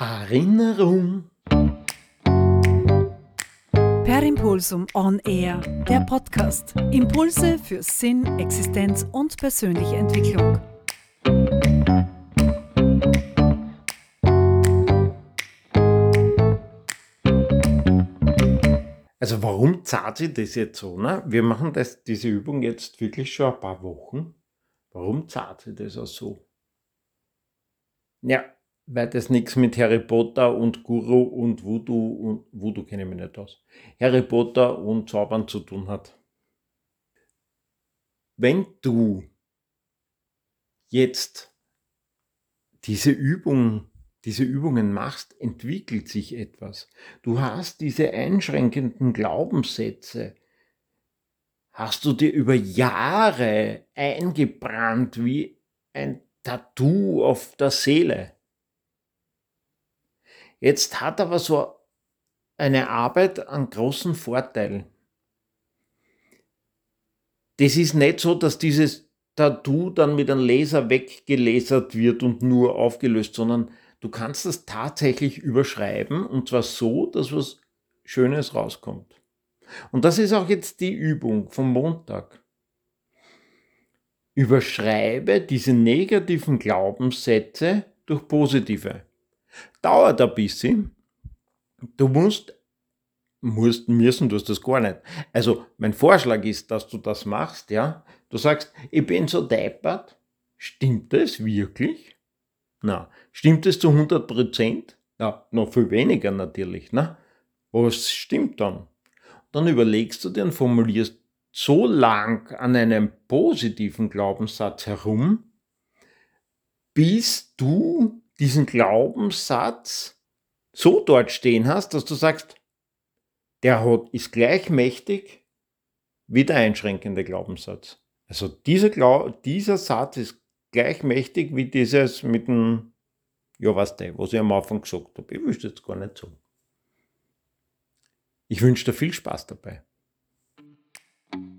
Erinnerung. Per Impulsum On Air, der Podcast. Impulse für Sinn, Existenz und persönliche Entwicklung. Also warum zahlt sich das jetzt so? Ne? Wir machen das, diese Übung jetzt wirklich schon ein paar Wochen. Warum zahlt sich das auch so? Ja, weil das nichts mit Harry Potter und Guru und Voodoo und Voodoo kenne ich mich nicht aus. Harry Potter und Zaubern zu tun hat. Wenn du jetzt diese Übung, diese Übungen machst, entwickelt sich etwas. Du hast diese einschränkenden Glaubenssätze, hast du dir über Jahre eingebrannt wie ein Tattoo auf der Seele. Jetzt hat aber so eine Arbeit einen großen Vorteil. Das ist nicht so, dass dieses Tattoo dann mit einem Laser weggelasert wird und nur aufgelöst, sondern du kannst das tatsächlich überschreiben und zwar so, dass was Schönes rauskommt. Und das ist auch jetzt die Übung vom Montag. Überschreibe diese negativen Glaubenssätze durch positive. Dauert ein bisschen. Du musst, musst müssen, du hast das gar nicht. Also mein Vorschlag ist, dass du das machst, ja. Du sagst, ich bin so deppert. Stimmt das wirklich? Na, stimmt es zu 100 Prozent? Ja, noch viel weniger natürlich, ne? Was stimmt dann? Dann überlegst du dir und formulierst so lang an einem positiven Glaubenssatz herum, bis du diesen Glaubenssatz so dort stehen hast, dass du sagst, der hat, ist gleich mächtig wie der einschränkende Glaubenssatz. Also dieser, Glau dieser Satz ist gleich mächtig wie dieses mit dem, ja was der, was ich am Anfang gesagt habe. Ich wüsste jetzt gar nicht so. Ich wünsche dir viel Spaß dabei.